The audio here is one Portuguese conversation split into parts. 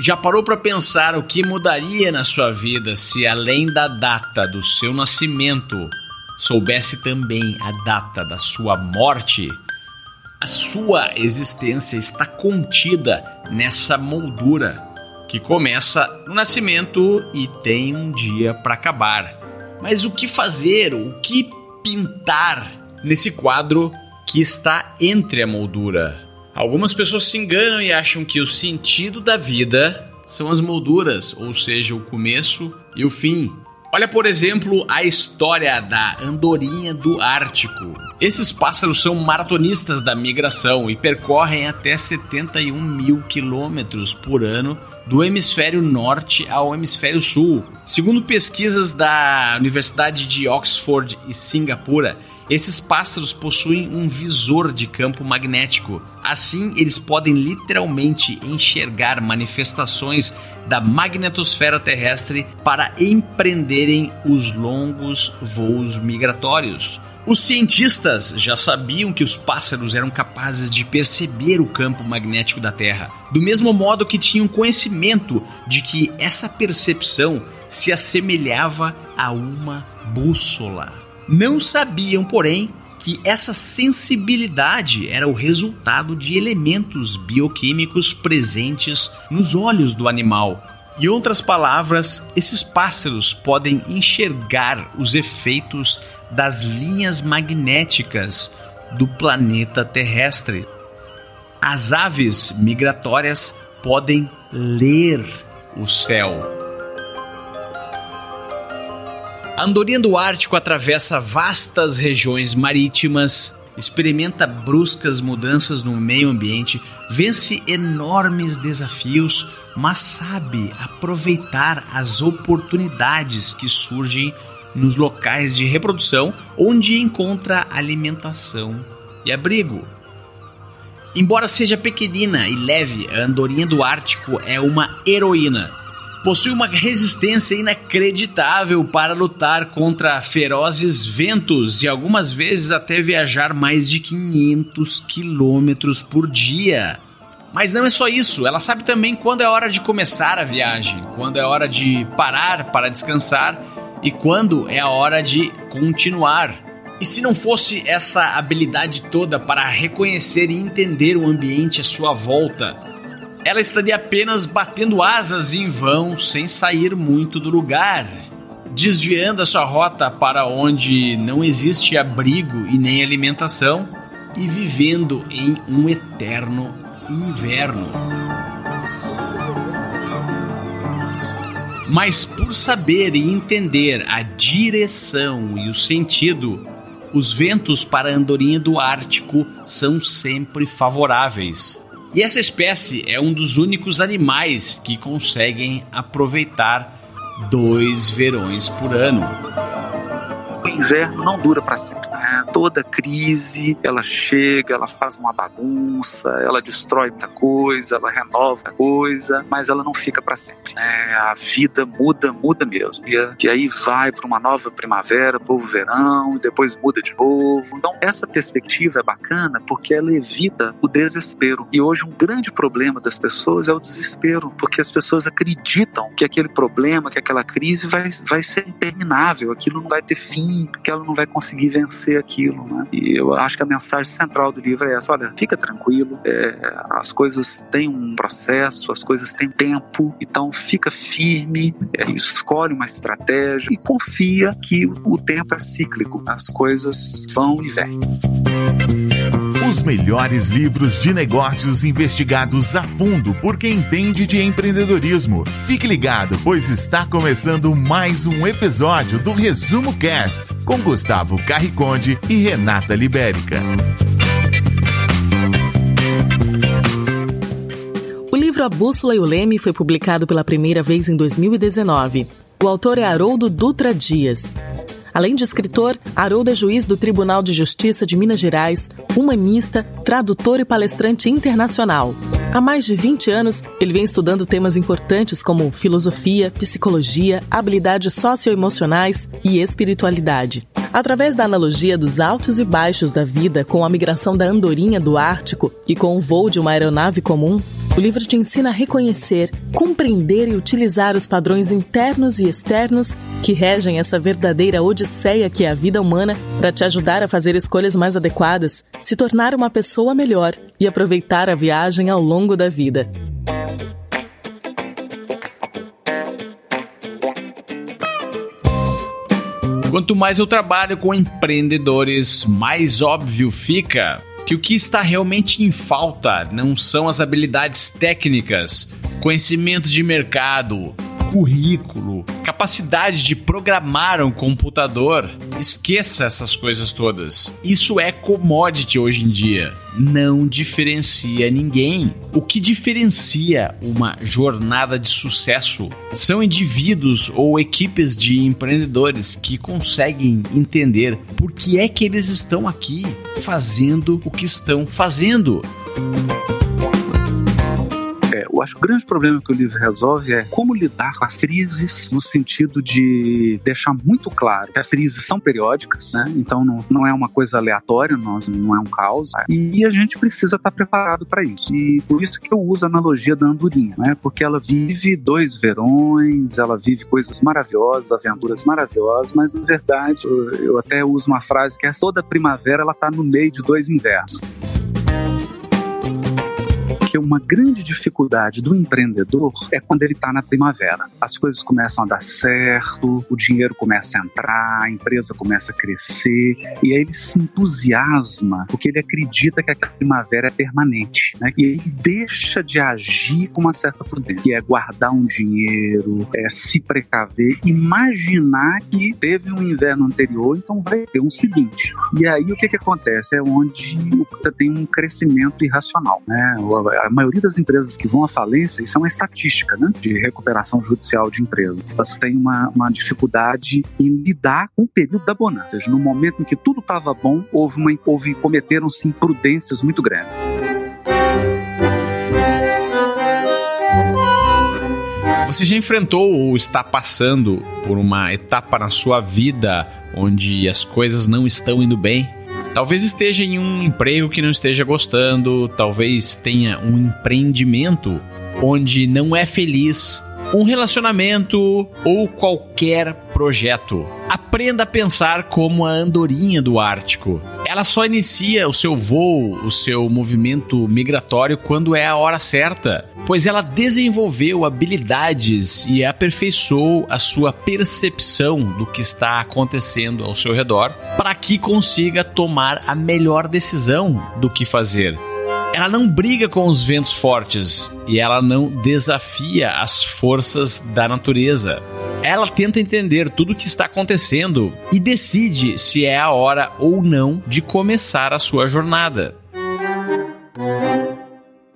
Já parou para pensar o que mudaria na sua vida se além da data do seu nascimento soubesse também a data da sua morte? A sua existência está contida nessa moldura que começa no nascimento e tem um dia para acabar. Mas o que fazer? O que pintar nesse quadro que está entre a moldura? Algumas pessoas se enganam e acham que o sentido da vida são as molduras, ou seja, o começo e o fim. Olha, por exemplo, a história da andorinha do Ártico. Esses pássaros são maratonistas da migração e percorrem até 71 mil quilômetros por ano do hemisfério norte ao hemisfério sul. Segundo pesquisas da Universidade de Oxford e Singapura, esses pássaros possuem um visor de campo magnético. Assim, eles podem literalmente enxergar manifestações da magnetosfera terrestre para empreenderem os longos voos migratórios. Os cientistas já sabiam que os pássaros eram capazes de perceber o campo magnético da Terra, do mesmo modo que tinham conhecimento de que essa percepção se assemelhava a uma bússola. Não sabiam, porém, que essa sensibilidade era o resultado de elementos bioquímicos presentes nos olhos do animal. Em outras palavras, esses pássaros podem enxergar os efeitos das linhas magnéticas do planeta terrestre. As aves migratórias podem ler o céu. A andorinha do Ártico atravessa vastas regiões marítimas, experimenta bruscas mudanças no meio ambiente, vence enormes desafios, mas sabe aproveitar as oportunidades que surgem nos locais de reprodução onde encontra alimentação e abrigo. Embora seja pequenina e leve, a andorinha do Ártico é uma heroína possui uma resistência inacreditável para lutar contra ferozes ventos e algumas vezes até viajar mais de 500 quilômetros por dia. Mas não é só isso, ela sabe também quando é hora de começar a viagem, quando é hora de parar para descansar e quando é a hora de continuar. E se não fosse essa habilidade toda para reconhecer e entender o ambiente à sua volta, ela estaria apenas batendo asas em vão, sem sair muito do lugar, desviando a sua rota para onde não existe abrigo e nem alimentação e vivendo em um eterno inverno. Mas por saber e entender a direção e o sentido, os ventos para a andorinha do Ártico são sempre favoráveis. E essa espécie é um dos únicos animais que conseguem aproveitar dois verões por ano. O inverno não dura para sempre. Toda crise, ela chega, ela faz uma bagunça, ela destrói muita coisa, ela renova coisa, mas ela não fica para sempre. Né? A vida muda, muda mesmo. E, e aí vai para uma nova primavera, novo verão, e depois muda de novo. Então, essa perspectiva é bacana porque ela evita o desespero. E hoje, um grande problema das pessoas é o desespero, porque as pessoas acreditam que aquele problema, que aquela crise vai, vai ser interminável, aquilo não vai ter fim, que ela não vai conseguir vencer aquilo. Né? E eu acho que a mensagem central do livro é essa: olha, fica tranquilo, é, as coisas têm um processo, as coisas têm tempo, então fica firme, é, escolhe uma estratégia e confia que o tempo é cíclico, as coisas vão e vêm. Os melhores livros de negócios investigados a fundo por quem entende de empreendedorismo. Fique ligado, pois está começando mais um episódio do Resumo Cast com Gustavo Carriconde e Renata Libérica. O livro A Bússola e o Leme foi publicado pela primeira vez em 2019. O autor é Haroldo Dutra Dias. Além de escritor, Haroldo é juiz do Tribunal de Justiça de Minas Gerais, humanista, tradutor e palestrante internacional. Há mais de 20 anos, ele vem estudando temas importantes como filosofia, psicologia, habilidades socioemocionais e espiritualidade. Através da analogia dos altos e baixos da vida com a migração da andorinha do Ártico e com o voo de uma aeronave comum, o livro te ensina a reconhecer, compreender e utilizar os padrões internos e externos que regem essa verdadeira odisseia que é a vida humana para te ajudar a fazer escolhas mais adequadas, se tornar uma pessoa melhor e aproveitar a viagem ao longo da vida. Quanto mais eu trabalho com empreendedores, mais óbvio fica que o que está realmente em falta não são as habilidades técnicas, conhecimento de mercado, currículo, capacidade de programar um computador. Esqueça essas coisas todas. Isso é commodity hoje em dia. Não diferencia ninguém. O que diferencia uma jornada de sucesso são indivíduos ou equipes de empreendedores que conseguem entender por que é que eles estão aqui fazendo o que estão fazendo. Eu acho que o grande problema que o livro resolve é como lidar com as crises, no sentido de deixar muito claro que as crises são periódicas, né? Então não, não é uma coisa aleatória, não, não é um caos. E a gente precisa estar preparado para isso. E por isso que eu uso a analogia da andorinha, né? Porque ela vive dois verões, ela vive coisas maravilhosas, aventuras maravilhosas, mas na verdade eu até uso uma frase que é toda primavera ela está no meio de dois invernos porque uma grande dificuldade do empreendedor é quando ele está na primavera. As coisas começam a dar certo, o dinheiro começa a entrar, a empresa começa a crescer, e aí ele se entusiasma porque ele acredita que a primavera é permanente. Né? E ele deixa de agir com uma certa prudência, que é guardar um dinheiro, é se precaver, imaginar que teve um inverno anterior, então vai ter um seguinte. E aí o que, que acontece? É onde tem um crescimento irracional. Né? A maioria das empresas que vão à falência, isso é uma estatística né, de recuperação judicial de empresas. Elas têm uma, uma dificuldade em lidar com o período da bonança. Ou seja, no momento em que tudo estava bom, houve, uma, houve cometeram-se imprudências muito grandes. Você já enfrentou ou está passando por uma etapa na sua vida onde as coisas não estão indo bem? Talvez esteja em um emprego que não esteja gostando, talvez tenha um empreendimento onde não é feliz, um relacionamento ou qualquer projeto. Aprenda a pensar como a andorinha do Ártico. Ela só inicia o seu voo, o seu movimento migratório quando é a hora certa, pois ela desenvolveu habilidades e aperfeiçoou a sua percepção do que está acontecendo ao seu redor para que consiga tomar a melhor decisão do que fazer. Ela não briga com os ventos fortes e ela não desafia as forças da natureza. Ela tenta entender tudo o que está acontecendo e decide se é a hora ou não de começar a sua jornada.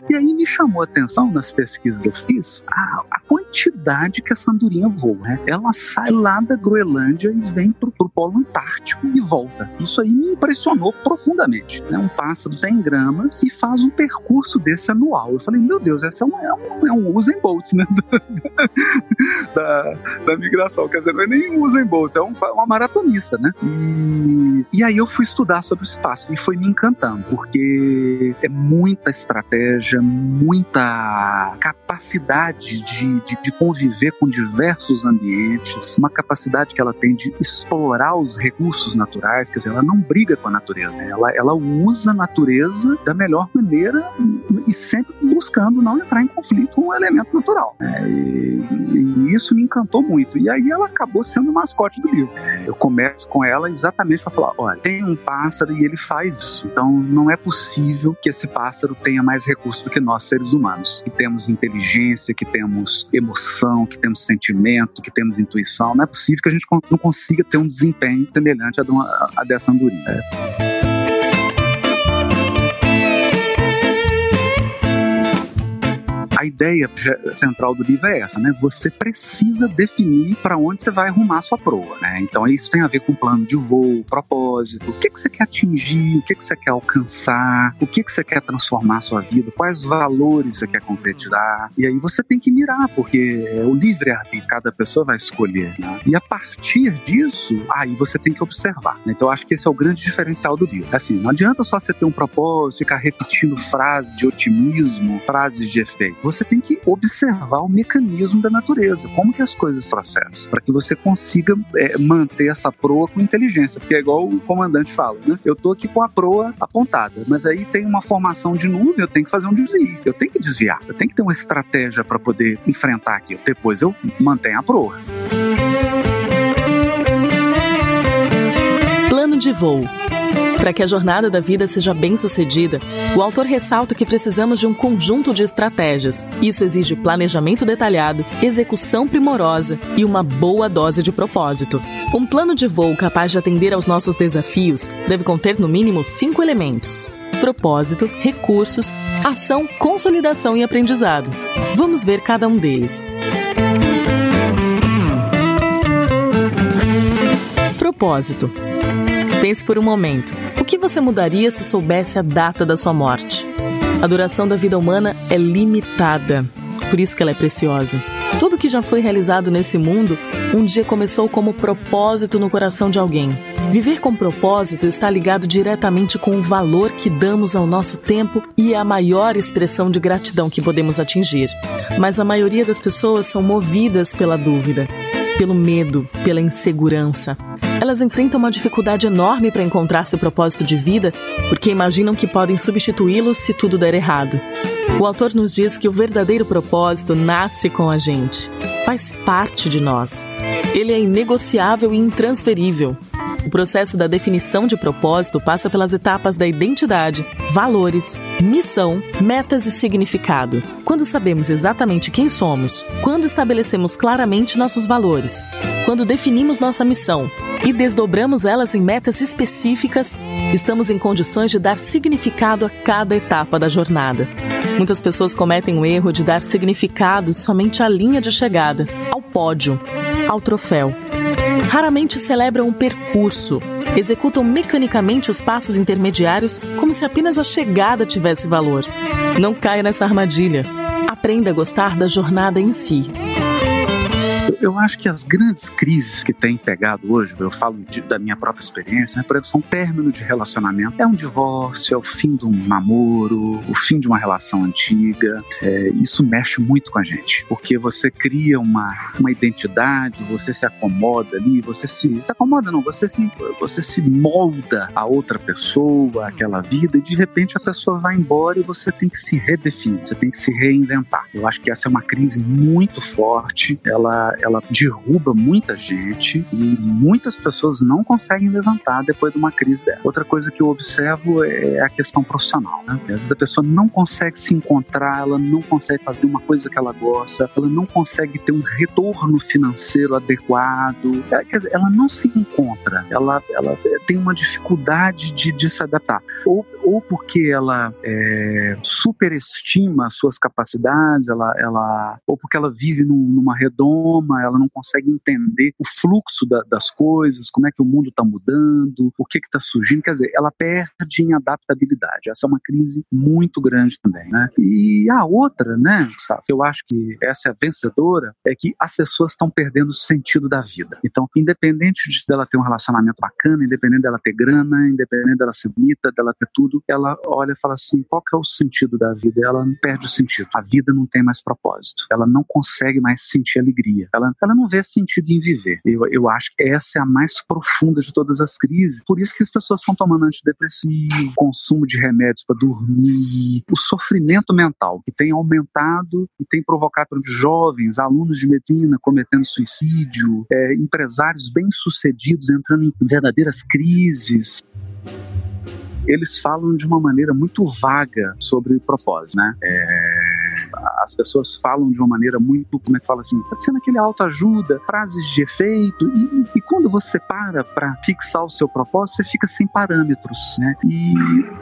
E aí me chamou a atenção nas pesquisas que eu fiz a, a quantidade que essa andorinha voa. Né? Ela sai lá da Groenlândia e vem pro, pro Polo Antártico e volta. Isso aí me impressionou profundamente. Né? Um pássaro 100 gramas e faz um percurso desse anual. Eu falei, meu Deus, essa é um, é um, é um Usain Bolt né? da, da migração. Quer dizer, não é nem um Usain Bolt, é um, uma maratonista, né? E, e aí eu fui estudar sobre o espaço e foi me encantando, porque é muita estratégia, muita capacidade de, de, de, conviver com diversos ambientes, uma capacidade que ela tem de explorar os recursos naturais, quer dizer, ela não briga com a natureza, ela, ela usa a natureza da melhor maneira e sempre buscando não entrar em conflito com o elemento natural. É, e, e, isso me encantou muito. E aí ela acabou sendo o mascote do livro. Eu começo com ela exatamente para falar: olha, tem um pássaro e ele faz isso. Então não é possível que esse pássaro tenha mais recursos do que nós, seres humanos, que temos inteligência, que temos emoção, que temos sentimento, que temos intuição. Não é possível que a gente não consiga ter um desempenho semelhante a, de uma, a dessa andorinha. A ideia central do livro é essa, né? Você precisa definir para onde você vai arrumar sua proa, né? Então isso tem a ver com plano de voo, propósito, o que, que você quer atingir, o que, que você quer alcançar, o que, que você quer transformar a sua vida, quais valores você quer concretizar. E aí você tem que mirar, porque é o livre-arbítrio, cada pessoa vai escolher. Né? E a partir disso, aí você tem que observar. Né? Então acho que esse é o grande diferencial do livro. Assim, não adianta só você ter um propósito, ficar repetindo frases de otimismo, frases de efeito. Você tem que observar o mecanismo da natureza, como que as coisas processam, para que você consiga é, manter essa proa com inteligência, porque é igual o comandante fala, né? Eu tô aqui com a proa apontada, mas aí tem uma formação de nuvem, eu tenho que fazer um desvio, eu tenho que desviar, eu tenho que ter uma estratégia para poder enfrentar aquilo. Depois eu mantenho a proa. Plano de voo para que a jornada da vida seja bem sucedida, o autor ressalta que precisamos de um conjunto de estratégias. Isso exige planejamento detalhado, execução primorosa e uma boa dose de propósito. Um plano de voo capaz de atender aos nossos desafios deve conter no mínimo cinco elementos: propósito, recursos, ação, consolidação e aprendizado. Vamos ver cada um deles. Propósito. Pense por um momento. O que você mudaria se soubesse a data da sua morte? A duração da vida humana é limitada, por isso que ela é preciosa. Tudo que já foi realizado nesse mundo, um dia começou como propósito no coração de alguém. Viver com propósito está ligado diretamente com o valor que damos ao nosso tempo e é a maior expressão de gratidão que podemos atingir. Mas a maioria das pessoas são movidas pela dúvida, pelo medo, pela insegurança. Elas enfrentam uma dificuldade enorme para encontrar seu propósito de vida porque imaginam que podem substituí-lo se tudo der errado. O autor nos diz que o verdadeiro propósito nasce com a gente, faz parte de nós. Ele é inegociável e intransferível. O processo da definição de propósito passa pelas etapas da identidade, valores, missão, metas e significado. Quando sabemos exatamente quem somos, quando estabelecemos claramente nossos valores, quando definimos nossa missão e desdobramos elas em metas específicas, estamos em condições de dar significado a cada etapa da jornada. Muitas pessoas cometem o erro de dar significado somente à linha de chegada, ao pódio, ao troféu raramente celebram o percurso, executam mecanicamente os passos intermediários como se apenas a chegada tivesse valor. Não caia nessa armadilha. Aprenda a gostar da jornada em si eu acho que as grandes crises que tem pegado hoje, eu falo de, da minha própria experiência, né, por exemplo, são término de relacionamento. É um divórcio, é o fim de um namoro, o fim de uma relação antiga. É, isso mexe muito com a gente, porque você cria uma, uma identidade, você se acomoda ali, você se, se acomoda não, você se, você se molda a outra pessoa, aquela vida, e de repente a pessoa vai embora e você tem que se redefinir, você tem que se reinventar. Eu acho que essa é uma crise muito forte, ela ela derruba muita gente e muitas pessoas não conseguem levantar depois de uma crise dela. Outra coisa que eu observo é a questão profissional. Né? Às vezes a pessoa não consegue se encontrar, ela não consegue fazer uma coisa que ela gosta, ela não consegue ter um retorno financeiro adequado. É, quer dizer, ela não se encontra, ela, ela tem uma dificuldade de, de se adaptar. Ou, ou porque ela é, superestima suas capacidades, ela, ela, ou porque ela vive num, numa redoma, ela não consegue entender o fluxo da, das coisas, como é que o mundo está mudando, o que está surgindo. Quer dizer, ela perde em adaptabilidade. Essa é uma crise muito grande também, né? E a outra, né, sabe, que eu acho que essa é a vencedora, é que as pessoas estão perdendo o sentido da vida. Então, independente de dela ter um relacionamento bacana, independente dela ter grana, independente dela ser bonita, dela ter tudo, ela olha e fala assim: qual que é o sentido da vida? Ela perde o sentido. A vida não tem mais propósito. Ela não consegue mais sentir alegria. Ela ela não vê sentido em viver. Eu, eu acho que essa é a mais profunda de todas as crises. Por isso que as pessoas estão tomando antidepressivo, consumo de remédios para dormir, o sofrimento mental que tem aumentado e tem provocado jovens, alunos de medicina cometendo suicídio, é, empresários bem-sucedidos entrando em verdadeiras crises eles falam de uma maneira muito vaga sobre o propósito, né? É as pessoas falam de uma maneira muito, como é que fala assim, pode ser naquele autoajuda, frases de efeito, e, e quando você para para fixar o seu propósito, você fica sem parâmetros, né? E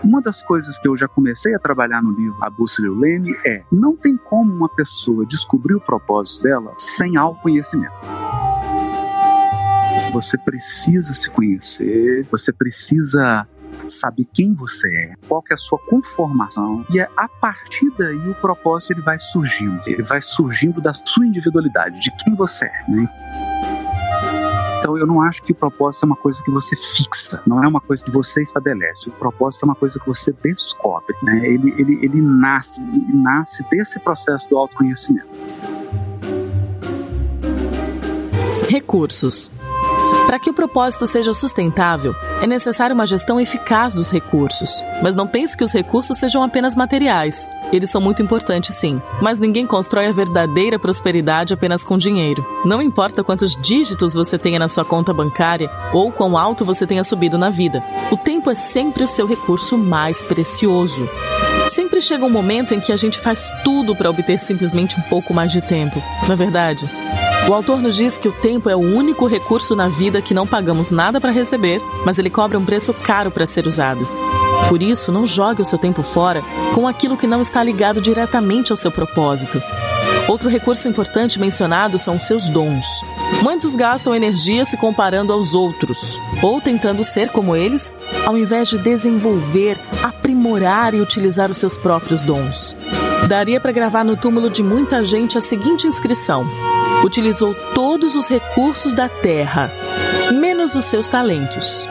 uma das coisas que eu já comecei a trabalhar no livro A Bússola e o Leme é, não tem como uma pessoa descobrir o propósito dela sem autoconhecimento. Você precisa se conhecer, você precisa saber quem você é, qual que é a sua conformação e é a partir daí o propósito ele vai surgindo, ele vai surgindo da sua individualidade, de quem você é. Né? Então eu não acho que o propósito é uma coisa que você fixa, não é uma coisa que você estabelece. O propósito é uma coisa que você descobre, né? Ele, ele, ele nasce, ele nasce desse processo do autoconhecimento. Recursos. Para que o propósito seja sustentável, é necessária uma gestão eficaz dos recursos. Mas não pense que os recursos sejam apenas materiais. Eles são muito importantes, sim. Mas ninguém constrói a verdadeira prosperidade apenas com dinheiro. Não importa quantos dígitos você tenha na sua conta bancária ou quão alto você tenha subido na vida. O tempo é sempre o seu recurso mais precioso. Sempre chega um momento em que a gente faz tudo para obter simplesmente um pouco mais de tempo. Na é verdade, o autor nos diz que o tempo é o único recurso na vida que não pagamos nada para receber, mas ele cobra um preço caro para ser usado. Por isso, não jogue o seu tempo fora com aquilo que não está ligado diretamente ao seu propósito. Outro recurso importante mencionado são os seus dons. Muitos gastam energia se comparando aos outros, ou tentando ser como eles, ao invés de desenvolver, aprimorar e utilizar os seus próprios dons. Daria para gravar no túmulo de muita gente a seguinte inscrição: utilizou todos os recursos da terra, menos os seus talentos.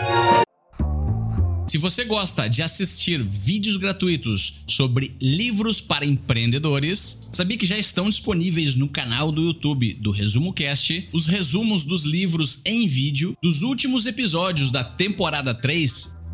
Se você gosta de assistir vídeos gratuitos sobre livros para empreendedores, sabia que já estão disponíveis no canal do YouTube do Resumo Cast os resumos dos livros em vídeo dos últimos episódios da temporada 3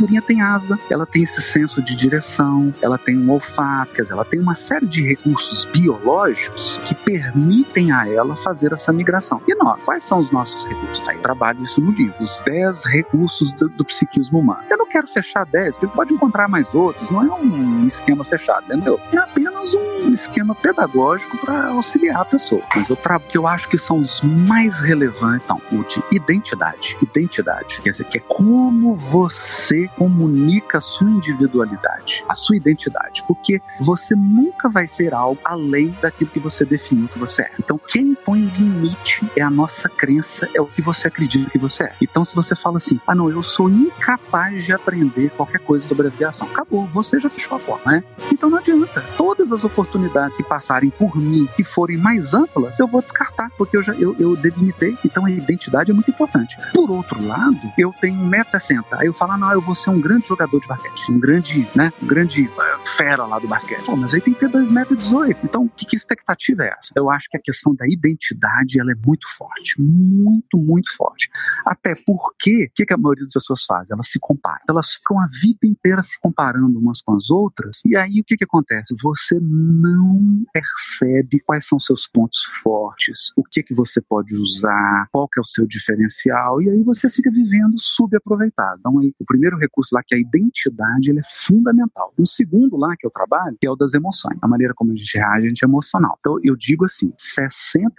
Andorinha tem asa, ela tem esse senso de direção, ela tem um olfato, quer dizer, ela tem uma série de recursos biológicos que permitem a ela fazer essa migração. E nós, quais são os nossos recursos? Aí trabalho isso no livro, os 10 recursos do, do psiquismo humano. Eu não quero fechar 10, porque você pode encontrar mais outros, não é um esquema fechado, entendeu? É apenas um esquema pedagógico para auxiliar a pessoa. Mas eu trago que eu acho que são os mais relevantes são o de identidade. Identidade, quer dizer, que é como você comunica a sua individualidade, a sua identidade, porque você nunca vai ser algo além daquilo que você definiu que você é. Então, quem põe limite é a nossa crença, é o que você acredita que você é. Então, se você fala assim, ah, não, eu sou incapaz de aprender qualquer coisa sobre aviação, acabou, você já fechou a porta, né? Então não adianta. Todas as oportunidades que passarem por mim, que forem mais amplas, eu vou descartar, porque eu já eu, eu delimitei. Então a identidade é muito importante. Por outro lado, eu tenho 1,60m. Aí eu falo, ah, não, eu vou ser um grande jogador de basquete, um grande, né, um grande uh, fera lá do basquete. Pô, mas aí tem que ter 2,18m. Então, que, que expectativa é essa? Eu acho que a questão da identidade ela é muito forte, muito, muito forte. Até porque, o que, que a maioria das pessoas faz? Elas se comparam. Elas ficam a vida inteira se comparando umas com as outras, e aí o que, que acontece? Você não percebe quais são seus pontos fortes, o que, que você pode usar, qual que é o seu diferencial, e aí você fica vivendo subaproveitado. Então, aí, o primeiro recurso lá, que é a identidade, ele é fundamental. Um segundo lá que eu trabalho, que é o das emoções. A maneira como a gente reage, a gente é emocional. Então, eu digo assim, 60%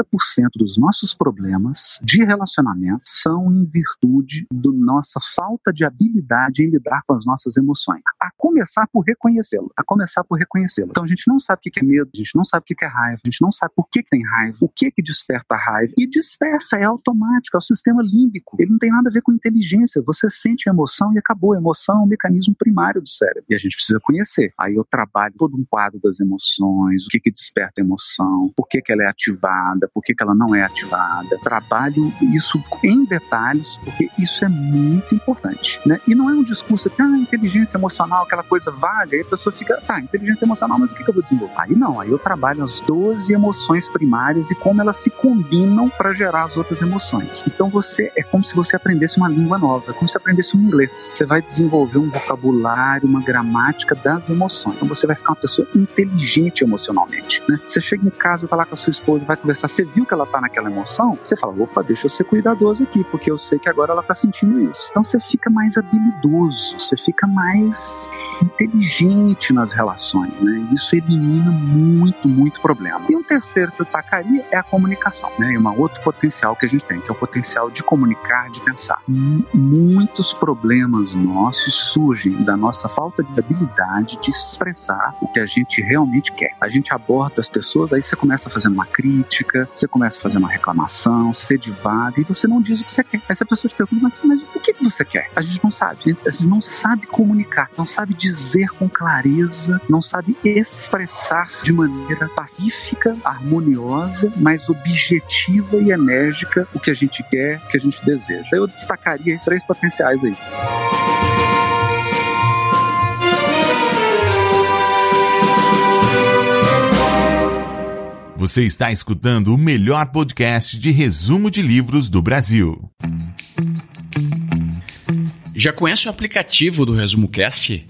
dos nossos problemas de relacionamento são em virtude da nossa falta de habilidade em lidar com as nossas emoções. A começar por reconhecê-lo. A começar por reconhecê-lo. Então, a gente não sabe o que é medo, a gente não sabe o que é raiva, a gente não sabe por que tem raiva, o que que desperta a raiva. E desperta, é automático, é o sistema límbico. Ele não tem nada a ver com inteligência. Você sente a emoção e acabou. Emoção é um mecanismo primário do cérebro. E a gente precisa conhecer. Aí eu trabalho todo um quadro das emoções, o que que desperta a emoção, por que que ela é ativada, por que que ela não é ativada. Trabalho isso em detalhes, porque isso é muito importante. Né? E não é um discurso aqui, ah, inteligência emocional, aquela coisa vaga, e a pessoa fica, tá, inteligência emocional, mas o que, que eu vou desenvolver? Aí não, aí eu trabalho as 12 emoções primárias e como elas se combinam para gerar as outras emoções. Então você é como se você aprendesse uma língua nova, é como se aprendesse um inglês. Você vai desenvolver um vocabulário, uma gramática das emoções. Então você vai ficar uma pessoa inteligente emocionalmente. Né? Você chega em casa, tá lá com a sua esposa, vai conversar, você viu que ela tá naquela emoção, você fala, opa, deixa eu ser cuidadoso aqui, porque eu sei que agora ela tá sentindo isso. Então você fica mais habilidoso, você fica mais inteligente nas relações, né? Isso elimina muito, muito problema. E um terceiro que eu destacaria é a comunicação, né? E um outro potencial que a gente tem, que é o potencial de comunicar, de pensar. M muitos problemas nossos surgem da nossa falta de habilidade de expressar o que a gente realmente quer. A gente aborda as pessoas, aí você começa a fazer uma crítica, você começa a fazer uma reclamação, você divaga e você não diz o que você quer. Essa pessoa te pergunta, mas, mas o que você quer? A gente não sabe, a gente, a gente não sabe comunicar, não sabe dizer com clareza, não sabe expressar de maneira pacífica, harmoniosa, mas objetiva e enérgica o que a gente quer, o que a gente deseja. Eu destacaria esses três potenciais aí. Você está escutando o melhor podcast de resumo de livros do Brasil. Já conhece o aplicativo do Resumo Cast?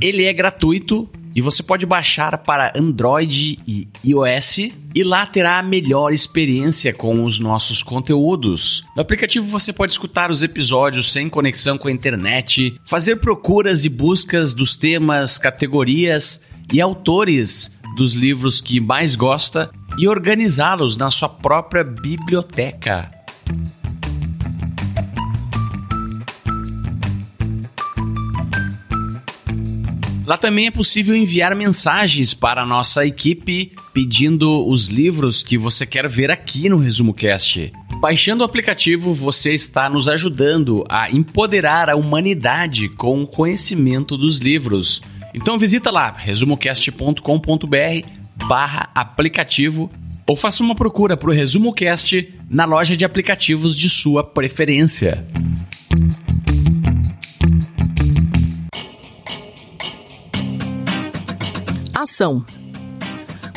Ele é gratuito e você pode baixar para Android e iOS e lá terá a melhor experiência com os nossos conteúdos. No aplicativo você pode escutar os episódios sem conexão com a internet, fazer procuras e buscas dos temas, categorias e autores dos livros que mais gosta e organizá-los na sua própria biblioteca. Lá também é possível enviar mensagens para a nossa equipe pedindo os livros que você quer ver aqui no Resumo Cast. Baixando o aplicativo, você está nos ajudando a empoderar a humanidade com o conhecimento dos livros. Então visita lá resumocast.com.br barra aplicativo ou faça uma procura para o Resumo Cast na loja de aplicativos de sua preferência. Ação.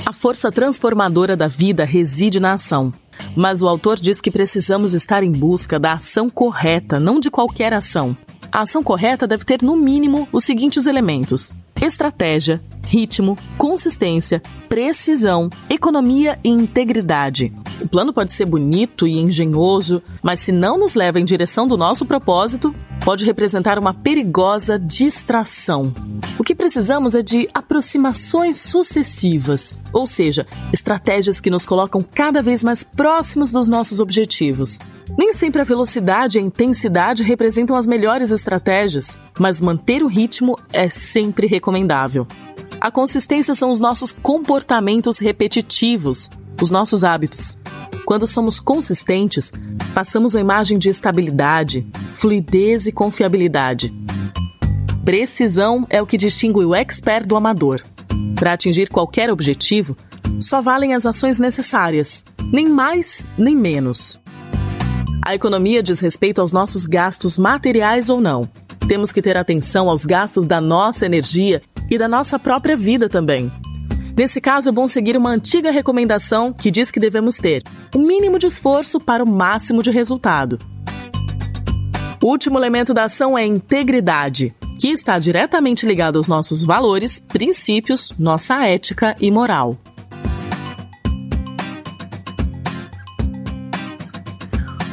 A força transformadora da vida reside na ação. Mas o autor diz que precisamos estar em busca da ação correta, não de qualquer ação. A ação correta deve ter, no mínimo, os seguintes elementos: estratégia, ritmo, consistência, precisão, economia e integridade. O plano pode ser bonito e engenhoso, mas se não nos leva em direção do nosso propósito, pode representar uma perigosa distração. O que precisamos é de aproximações sucessivas, ou seja, estratégias que nos colocam cada vez mais próximos dos nossos objetivos. Nem sempre a velocidade e a intensidade representam as melhores estratégias, mas manter o ritmo é sempre recomendável. A consistência são os nossos comportamentos repetitivos, os nossos hábitos. Quando somos consistentes, passamos a imagem de estabilidade, fluidez e confiabilidade. Precisão é o que distingue o expert do amador. Para atingir qualquer objetivo, só valem as ações necessárias, nem mais nem menos. A economia diz respeito aos nossos gastos materiais ou não. Temos que ter atenção aos gastos da nossa energia e da nossa própria vida também. Nesse caso, é bom seguir uma antiga recomendação que diz que devemos ter o um mínimo de esforço para o máximo de resultado. O último elemento da ação é integridade, que está diretamente ligado aos nossos valores, princípios, nossa ética e moral.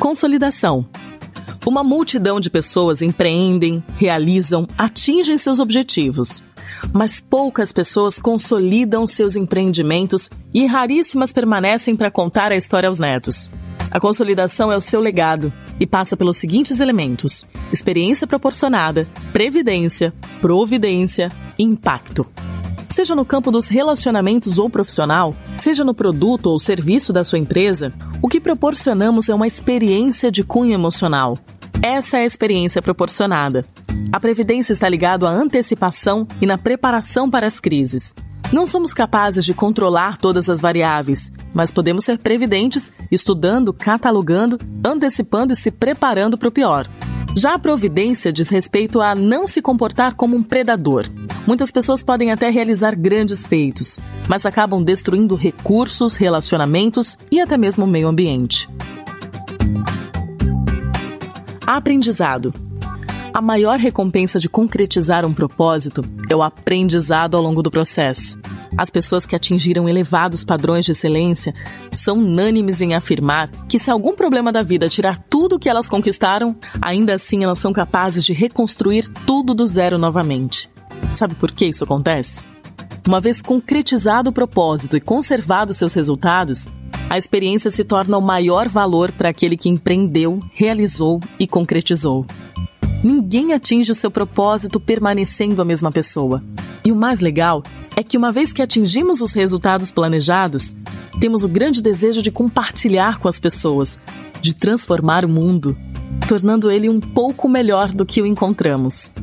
Consolidação. Uma multidão de pessoas empreendem, realizam, atingem seus objetivos. Mas poucas pessoas consolidam seus empreendimentos e raríssimas permanecem para contar a história aos netos. A consolidação é o seu legado e passa pelos seguintes elementos: experiência proporcionada, previdência, providência impacto. Seja no campo dos relacionamentos ou profissional, seja no produto ou serviço da sua empresa, o que proporcionamos é uma experiência de cunho emocional. Essa é a experiência proporcionada. A previdência está ligada à antecipação e na preparação para as crises. Não somos capazes de controlar todas as variáveis, mas podemos ser previdentes, estudando, catalogando, antecipando e se preparando para o pior. Já a providência diz respeito a não se comportar como um predador. Muitas pessoas podem até realizar grandes feitos, mas acabam destruindo recursos, relacionamentos e até mesmo o meio ambiente. Aprendizado. A maior recompensa de concretizar um propósito é o aprendizado ao longo do processo. As pessoas que atingiram elevados padrões de excelência são unânimes em afirmar que, se algum problema da vida tirar tudo o que elas conquistaram, ainda assim elas são capazes de reconstruir tudo do zero novamente. Sabe por que isso acontece? Uma vez concretizado o propósito e conservado seus resultados, a experiência se torna o maior valor para aquele que empreendeu, realizou e concretizou. Ninguém atinge o seu propósito permanecendo a mesma pessoa. E o mais legal é que, uma vez que atingimos os resultados planejados, temos o grande desejo de compartilhar com as pessoas, de transformar o mundo, tornando ele um pouco melhor do que o encontramos.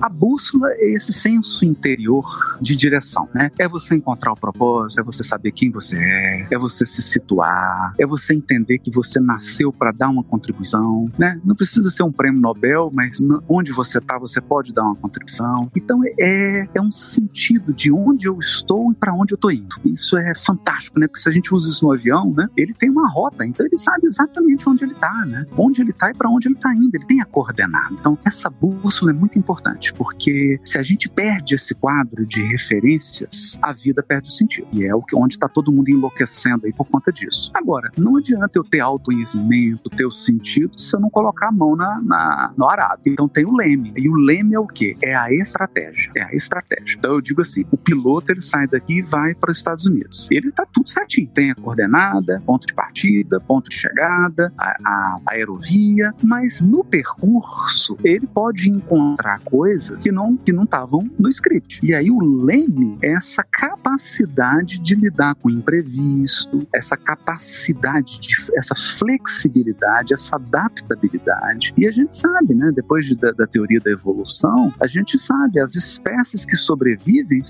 A bússola é esse senso interior de direção, né? É você encontrar o propósito, é você saber quem você é, é você se situar, é você entender que você nasceu para dar uma contribuição, né? Não precisa ser um prêmio Nobel, mas onde você está, você pode dar uma contribuição. Então, é, é um sentido de onde eu estou e para onde eu estou indo. Isso é fantástico, né? Porque se a gente usa isso no avião, né? Ele tem uma rota, então ele sabe exatamente onde ele está, né? Onde ele está e para onde ele está indo. Ele tem a coordenada. Então, essa bússola bússola é muito importante, porque se a gente perde esse quadro de referências, a vida perde o sentido. E é o que, onde está todo mundo enlouquecendo aí por conta disso. Agora, não adianta eu ter autoconhecimento, ter o sentido, se eu não colocar a mão na, na, no arado. Então tem o leme. E o leme é o quê? É a estratégia. É a estratégia. Então eu digo assim: o piloto ele sai daqui e vai para os Estados Unidos. Ele está tudo certinho. Tem a coordenada, ponto de partida, ponto de chegada, a, a, a aerovia, mas no percurso ele pode encontrar coisas que não que não estavam no script. E aí o leme é essa capacidade de lidar com o imprevisto, essa capacidade de essa flexibilidade, essa adaptabilidade. E a gente sabe, né, depois de, da, da teoria da evolução, a gente sabe as espécies que sobrevivem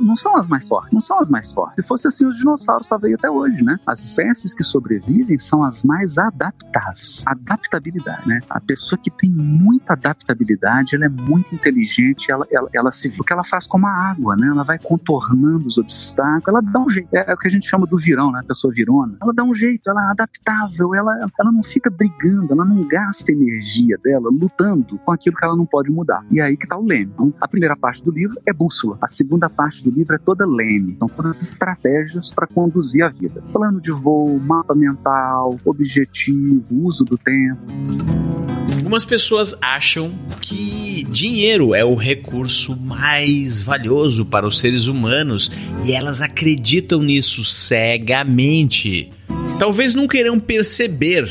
não são as mais fortes, não são as mais fortes. Se fosse assim, os dinossauros estavam aí até hoje, né? As espécies que sobrevivem são as mais adaptáveis. Adaptabilidade, né? A pessoa que tem muita adaptabilidade ela é muito inteligente, ela, ela, ela se o que ela faz como a água, né? Ela vai contornando os obstáculos, ela dá um jeito. É, é o que a gente chama do virão, né? A pessoa virona. Ela dá um jeito, ela é adaptável, ela, ela não fica brigando, ela não gasta energia dela lutando com aquilo que ela não pode mudar. E aí que tá o leme. Então, a primeira parte do livro é bússola, a segunda parte do livro é toda leme. São todas as estratégias para conduzir a vida. Plano de voo, mapa mental, objetivo, uso do tempo. Algumas pessoas acham que dinheiro é o recurso mais valioso para os seres humanos e elas acreditam nisso cegamente. Talvez não queiram perceber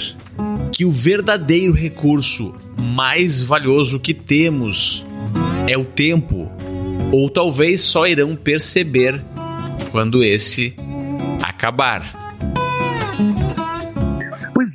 que o verdadeiro recurso mais valioso que temos é o tempo, ou talvez só irão perceber quando esse acabar.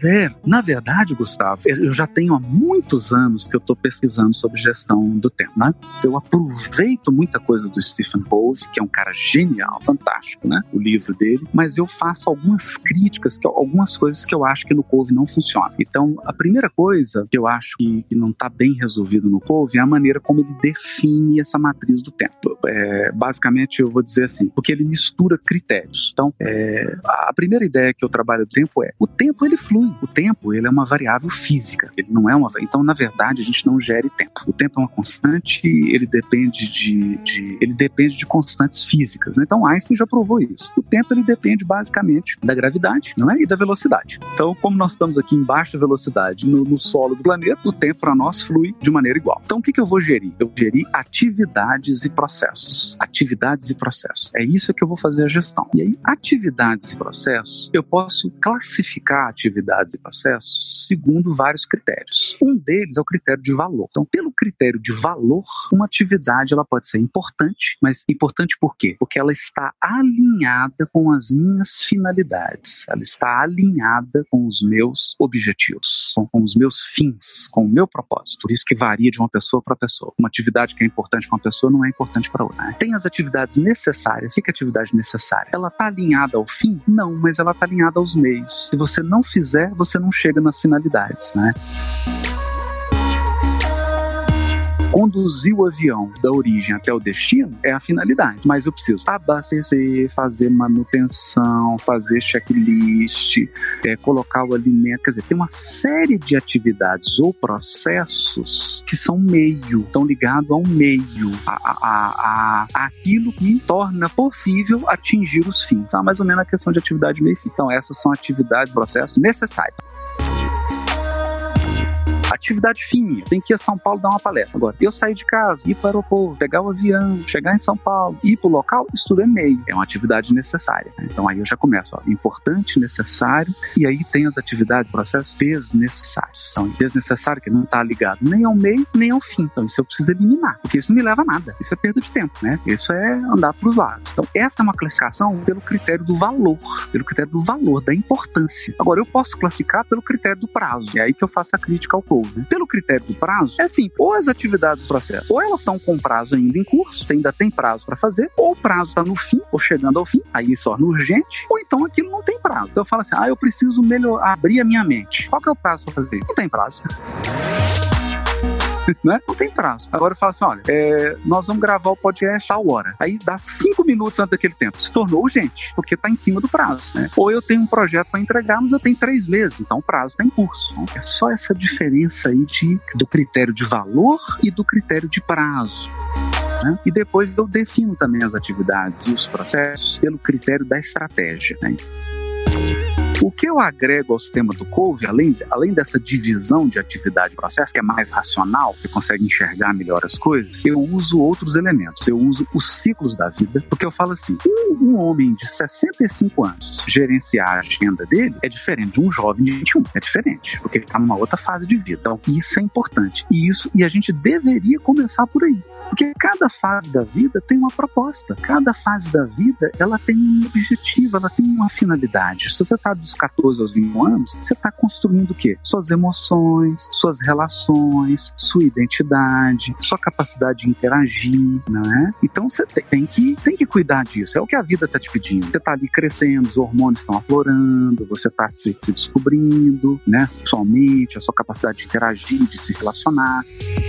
Pois é, na verdade, Gustavo, eu já tenho há muitos anos que eu estou pesquisando sobre gestão do tempo, né? Eu aproveito muita coisa do Stephen Covey, que é um cara genial, fantástico, né? O livro dele, mas eu faço algumas críticas, algumas coisas que eu acho que no Covey não funciona. Então, a primeira coisa que eu acho que, não está bem resolvido no Covey é a maneira como ele define essa matriz do tempo. É, basicamente, eu vou dizer assim, porque ele mistura critérios. Então, é, a primeira ideia que eu trabalho do tempo é, o tempo ele flui o tempo ele é uma variável física, ele não é uma. Então, na verdade, a gente não gere tempo. O tempo é uma constante, ele depende de, de ele depende de constantes físicas. Né? Então, Einstein já provou isso. O tempo ele depende basicamente da gravidade, não é, e da velocidade. Então, como nós estamos aqui em baixa velocidade no, no solo do planeta, o tempo para nós flui de maneira igual. Então, o que, que eu vou gerir? Eu gerir atividades e processos. Atividades e processos. É isso que eu vou fazer a gestão. E aí, atividades e processos, eu posso classificar atividades atividades e processos segundo vários critérios. Um deles é o critério de valor. Então, pelo critério de valor, uma atividade ela pode ser importante, mas importante por quê? Porque ela está alinhada com as minhas finalidades, ela está alinhada com os meus objetivos, com, com os meus fins, com o meu propósito. Por isso que varia de uma pessoa para pessoa. Uma atividade que é importante para uma pessoa não é importante para outra. Né? Tem as atividades necessárias. O que é atividade necessária? Ela está alinhada ao fim? Não, mas ela está alinhada aos meios. Se você não fizer, você não chega nas finalidades, né? Conduzir o avião da origem até o destino é a finalidade. Mas eu preciso abastecer, fazer manutenção, fazer checklist, é, colocar o alimento. Quer dizer, tem uma série de atividades ou processos que são meio, estão ligados a um meio, a, a, a, aquilo que torna possível atingir os fins. Ah, mais ou menos a questão de atividade meio fim. Então, essas são atividades, processos necessários atividade fina. Tem que ir a São Paulo dar uma palestra. Agora, eu sair de casa, ir para o aeroporto, pegar o avião, chegar em São Paulo, ir para o local, isso tudo é meio. É uma atividade necessária. Né? Então aí eu já começo, ó, importante, necessário, e aí tem as atividades, processos desnecessários. Então, desnecessário que não está ligado nem ao meio, nem ao fim. Então isso eu preciso eliminar, porque isso não me leva a nada. Isso é perda de tempo, né? Isso é andar para os lados. Então essa é uma classificação pelo critério do valor, pelo critério do valor, da importância. Agora eu posso classificar pelo critério do prazo. É aí que eu faço a crítica ao povo. Pelo critério do prazo, é assim, ou as atividades do processo, ou elas estão com prazo ainda em curso, ainda tem prazo para fazer, ou o prazo está no fim, ou chegando ao fim, aí só no urgente, ou então aquilo não tem prazo. Então eu falo assim, ah, eu preciso melhor abrir a minha mente. Qual que é o prazo para fazer isso? Não tem prazo. né? Não tem prazo. Agora eu falo assim: olha, é, nós vamos gravar o podcast tal hora. Aí dá cinco minutos antes daquele tempo. Se tornou urgente, porque está em cima do prazo. Né? Ou eu tenho um projeto para entregar, mas eu tenho três meses, então o prazo está em curso. Então, é só essa diferença aí de, do critério de valor e do critério de prazo. Né? E depois eu defino também as atividades e os processos pelo critério da estratégia. Né? O que eu agrego ao sistema do Cove, além, além dessa divisão de atividade e processo, que é mais racional, que consegue enxergar melhor as coisas, eu uso outros elementos. Eu uso os ciclos da vida, porque eu falo assim: um, um homem de 65 anos gerenciar a agenda dele é diferente de um jovem de 21. É diferente, porque ele está numa outra fase de vida. Então, isso é importante. E isso, e a gente deveria começar por aí. Porque cada fase da vida tem uma proposta. Cada fase da vida, ela tem um objetivo, ela tem uma finalidade. Se você está dos 14 aos 21 anos, você está construindo o quê? Suas emoções, suas relações, sua identidade, sua capacidade de interagir, não é? Então você tem que, tem que cuidar disso. É o que a vida está te pedindo. Você está ali crescendo, os hormônios estão aflorando, você está se, se, descobrindo, né? Sexualmente, a sua capacidade de interagir, de se relacionar.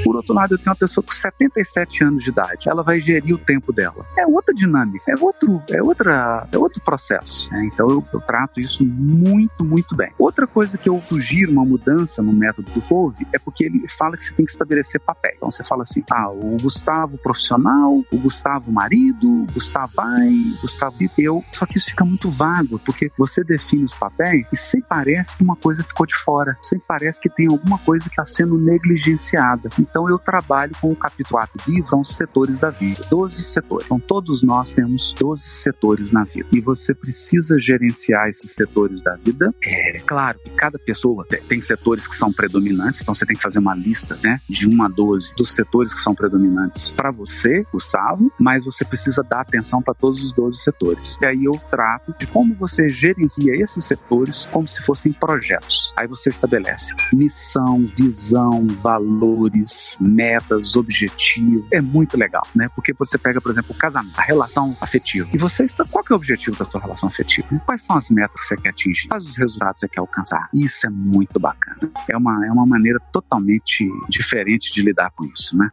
Por outro lado, eu tenho uma pessoa com 77 anos de idade. Ela vai gerir o tempo dela. É outra dinâmica, é outro, é outra, é outro processo. Né? Então eu, eu trato isso muito, muito bem. Outra coisa que eu sugiro uma mudança no método do Cove é porque ele fala que você tem que estabelecer papel. Então você fala assim: ah, o Gustavo profissional, o Gustavo marido, o Gustavo pai, o Gustavo eu. Só que isso fica muito vago, porque você define os papéis e sempre parece que uma coisa ficou de fora, sempre parece que tem alguma coisa que está sendo negligenciada. Então eu trabalho com o capítulo 4 são os setores da vida, 12 setores. Então todos nós temos 12 setores na vida e você precisa gerenciar esses setores da vida. É claro que cada pessoa tem setores que são predominantes, então você tem que fazer uma lista, né, de 1 a 12 dos setores que são predominantes para você, Gustavo, mas você precisa dar atenção para todos os 12 setores. E aí eu trato de como você gerencia esses setores como se fossem projetos. Aí você estabelece missão, visão, valores, metas, objetivos. É muito legal, né? Porque você pega, por exemplo, o casamento, a relação afetiva. E você qual que é o objetivo da sua relação afetiva? Quais são as metas que você quer atingir? Quais os resultados que você quer alcançar? Isso é muito bacana. É uma, é uma maneira totalmente diferente de lidar com isso, né?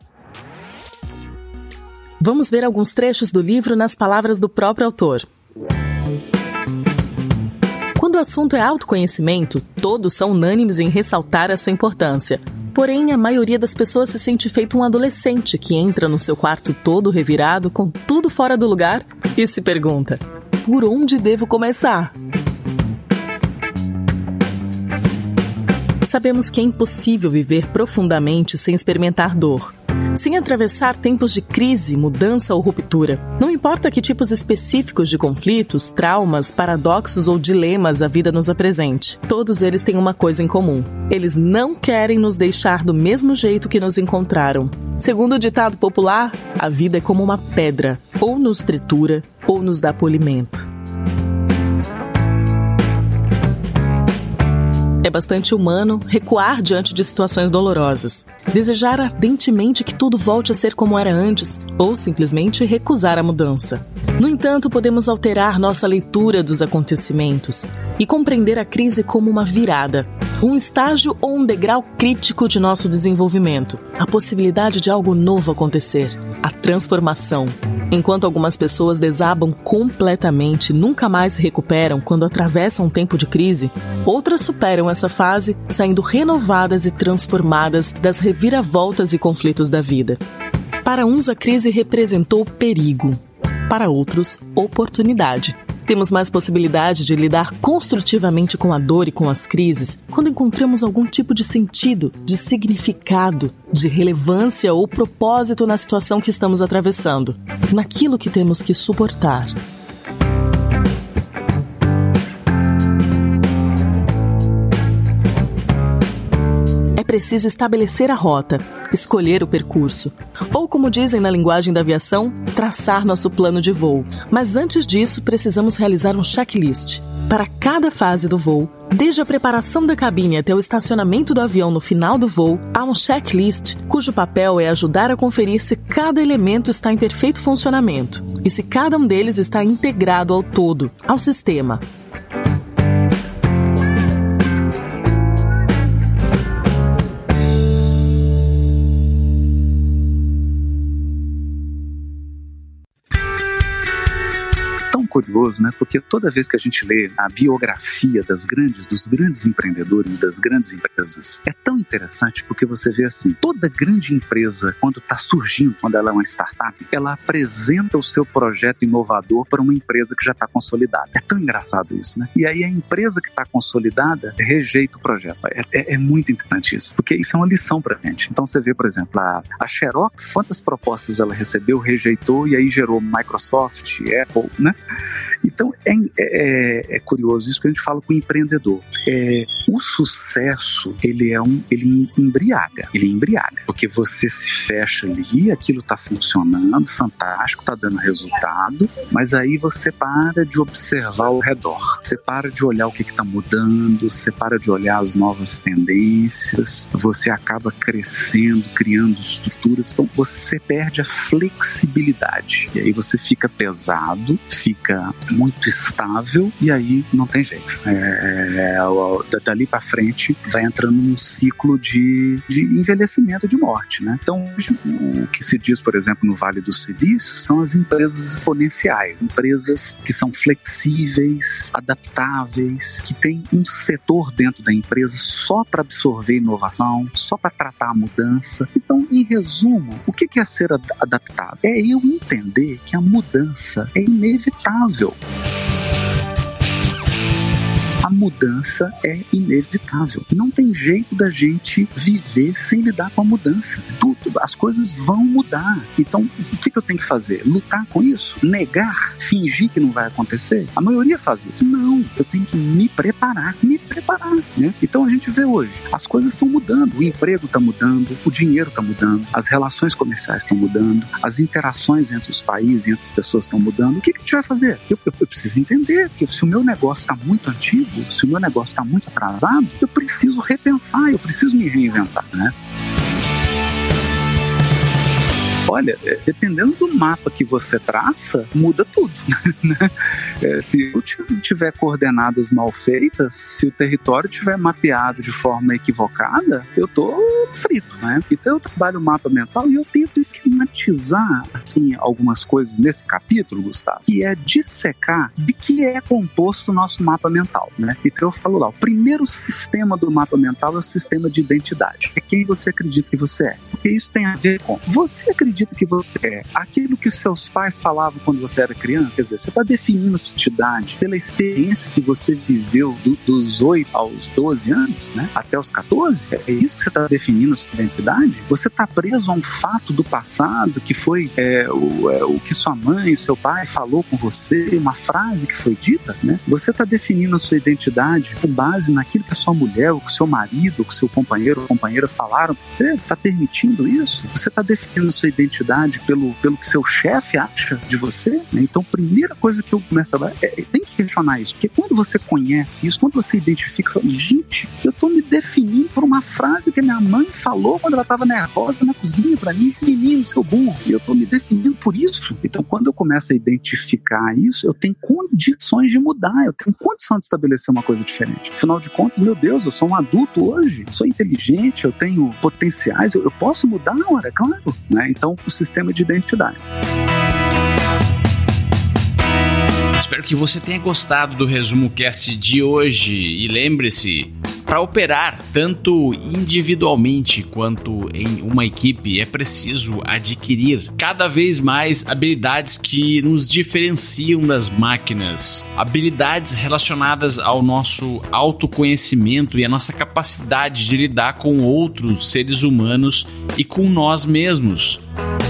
Vamos ver alguns trechos do livro nas palavras do próprio autor. Quando o assunto é autoconhecimento, todos são unânimes em ressaltar a sua importância. Porém, a maioria das pessoas se sente feito um adolescente que entra no seu quarto todo revirado, com tudo fora do lugar, e se pergunta: por onde devo começar? Sabemos que é impossível viver profundamente sem experimentar dor sem atravessar tempos de crise, mudança ou ruptura. Não importa que tipos específicos de conflitos, traumas, paradoxos ou dilemas a vida nos apresente, todos eles têm uma coisa em comum: eles não querem nos deixar do mesmo jeito que nos encontraram. Segundo o ditado popular, a vida é como uma pedra, ou nos tritura ou nos dá polimento. Bastante humano recuar diante de situações dolorosas, desejar ardentemente que tudo volte a ser como era antes ou simplesmente recusar a mudança. No entanto, podemos alterar nossa leitura dos acontecimentos e compreender a crise como uma virada, um estágio ou um degrau crítico de nosso desenvolvimento, a possibilidade de algo novo acontecer, a transformação. Enquanto algumas pessoas desabam completamente, nunca mais se recuperam quando atravessam um tempo de crise, outras superam essa fase saindo renovadas e transformadas das reviravoltas e conflitos da vida. Para uns, a crise representou perigo, para outros, oportunidade. Temos mais possibilidade de lidar construtivamente com a dor e com as crises quando encontramos algum tipo de sentido, de significado, de relevância ou propósito na situação que estamos atravessando, naquilo que temos que suportar. Preciso estabelecer a rota, escolher o percurso, ou como dizem na linguagem da aviação, traçar nosso plano de voo. Mas antes disso, precisamos realizar um checklist. Para cada fase do voo, desde a preparação da cabine até o estacionamento do avião no final do voo, há um checklist cujo papel é ajudar a conferir se cada elemento está em perfeito funcionamento e se cada um deles está integrado ao todo, ao sistema. Curioso, né? Porque toda vez que a gente lê a biografia das grandes, dos grandes empreendedores, das grandes empresas, é tão interessante porque você vê assim, toda grande empresa, quando está surgindo, quando ela é uma startup, ela apresenta o seu projeto inovador para uma empresa que já está consolidada. É tão engraçado isso, né? E aí a empresa que está consolidada rejeita o projeto. É, é, é, muito interessante isso, porque isso é uma lição para gente. Então você vê, por exemplo, a, a Xerox, quantas propostas ela recebeu, rejeitou e aí gerou Microsoft, Apple, né? Então é, é, é, curioso isso que a gente fala com o empreendedor. É, o sucesso ele é um ele embriaga, ele embriaga, porque você se fecha ali, aquilo está funcionando, fantástico, está dando resultado, mas aí você para de observar ao redor, você para de olhar o que está mudando, você para de olhar as novas tendências, você acaba crescendo, criando estruturas, então você perde a flexibilidade. E aí você fica pesado, fica muito estável e aí não tem jeito. É, é, é dali para frente vai entrando num ciclo de, de envelhecimento, de morte, né? Então o que se diz, por exemplo, no Vale do Silício são as empresas exponenciais, empresas que são flexíveis, adaptáveis, que tem um setor dentro da empresa só para absorver inovação, só para tratar a mudança. Então, em resumo, o que é ser adaptável? É eu entender que a mudança é inevitável a mudança é inevitável. Não tem jeito da gente viver sem lidar com a mudança. Tudo, as coisas vão mudar. Então, o que, que eu tenho que fazer? Lutar com isso? Negar? Fingir que não vai acontecer? A maioria faz isso. Não, eu tenho que me preparar, me preparar, né? Então a gente vê hoje, as coisas estão mudando, o emprego está mudando, o dinheiro está mudando, as relações comerciais estão mudando, as interações entre os países, entre as pessoas estão mudando. O que, que a gente vai fazer? Eu, eu, eu preciso entender que se o meu negócio está muito antigo, se o meu negócio está muito atrasado, eu preciso repensar, eu preciso me reinventar, né? Olha, é, dependendo do mapa que você traça, muda tudo. Né? É, se eu tiver coordenadas mal feitas, se o território tiver mapeado de forma equivocada, eu tô frito, né? Então eu trabalho o mapa mental e eu tento esquematizar assim algumas coisas nesse capítulo, Gustavo, que é dissecar de que é composto o nosso mapa mental, né? Então eu falo lá, o primeiro sistema do mapa mental é o sistema de identidade. É quem você acredita que você é. Porque isso tem a ver com você acredita acredita que você é aquilo que seus pais falavam quando você era criança, quer dizer, você está definindo a sua identidade pela experiência que você viveu do, dos 8 aos 12 anos, né? Até os 14? É isso que você está definindo a sua identidade? Você está preso a um fato do passado que foi é, o, é, o que sua mãe seu pai falou com você, uma frase que foi dita, né? Você está definindo a sua identidade com base naquilo que a sua mulher, ou que o seu marido, ou que o seu companheiro ou companheira falaram. Você está permitindo isso? Você está definindo a sua identidade identidade pelo, pelo que seu chefe acha de você, né? então a primeira coisa que eu começo a é, é tem que questionar isso, porque quando você conhece isso, quando você identifica, você fala, gente, eu tô me definindo por uma frase que minha mãe falou quando ela estava nervosa na cozinha para mim, menino, seu burro, e eu tô me definindo por isso. Então, quando eu começo a identificar isso, eu tenho condições de mudar, eu tenho condição de estabelecer uma coisa diferente. Afinal de contas, meu Deus, eu sou um adulto hoje, sou inteligente, eu tenho potenciais, eu, eu posso mudar na hora, claro. Né? Então, o sistema de identidade. Espero que você tenha gostado do resumo cast de hoje e lembre-se, para operar tanto individualmente quanto em uma equipe, é preciso adquirir cada vez mais habilidades que nos diferenciam das máquinas, habilidades relacionadas ao nosso autoconhecimento e a nossa capacidade de lidar com outros seres humanos e com nós mesmos.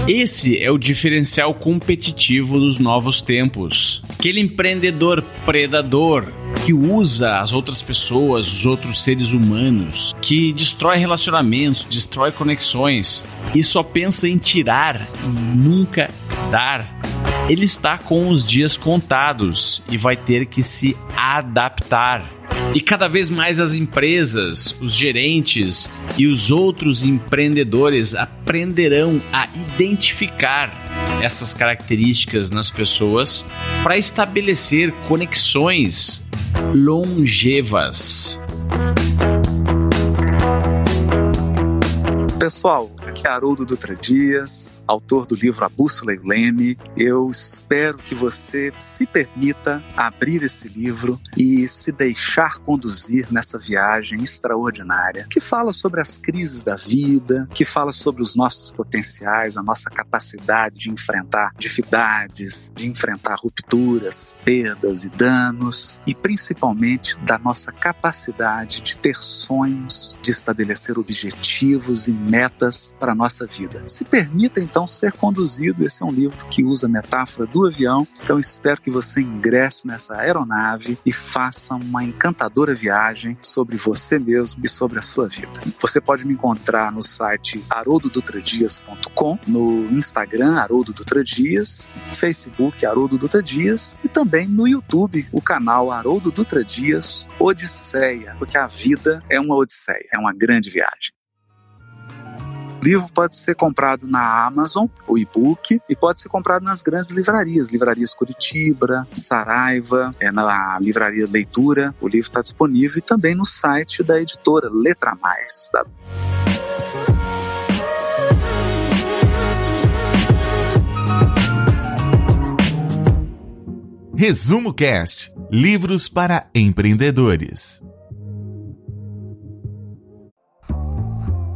Esse é o diferencial competitivo dos novos tempos. Aquele empreendedor predador que usa as outras pessoas, os outros seres humanos, que destrói relacionamentos, destrói conexões e só pensa em tirar e nunca dar. Ele está com os dias contados e vai ter que se adaptar. E cada vez mais as empresas, os gerentes e os outros empreendedores aprenderão a identificar essas características nas pessoas para estabelecer conexões longevas. Pessoal, aqui é Haroldo Dutra Dias, autor do livro A Bússola e o Leme. Eu espero que você se permita abrir esse livro e se deixar conduzir nessa viagem extraordinária que fala sobre as crises da vida, que fala sobre os nossos potenciais, a nossa capacidade de enfrentar dificuldades, de enfrentar rupturas, perdas e danos e principalmente da nossa capacidade de ter sonhos, de estabelecer objetivos e metas para a nossa vida. Se permita então ser conduzido. Esse é um livro que usa a metáfora do avião. Então espero que você ingresse nessa aeronave e faça uma encantadora viagem sobre você mesmo e sobre a sua vida. Você pode me encontrar no site haroldodutradias.com, no Instagram Haroldo Dutra Dias, Facebook Haroldo Dutra Dias e também no YouTube o canal Haroldo Dutra Dias Odisseia, porque a vida é uma odisseia, é uma grande viagem. O livro pode ser comprado na Amazon, o e-book, e pode ser comprado nas grandes livrarias, livrarias Curitiba, Saraiva, é, na livraria Leitura, o livro está disponível e também no site da editora Letra Mais. Tá? Resumo Cast Livros para empreendedores.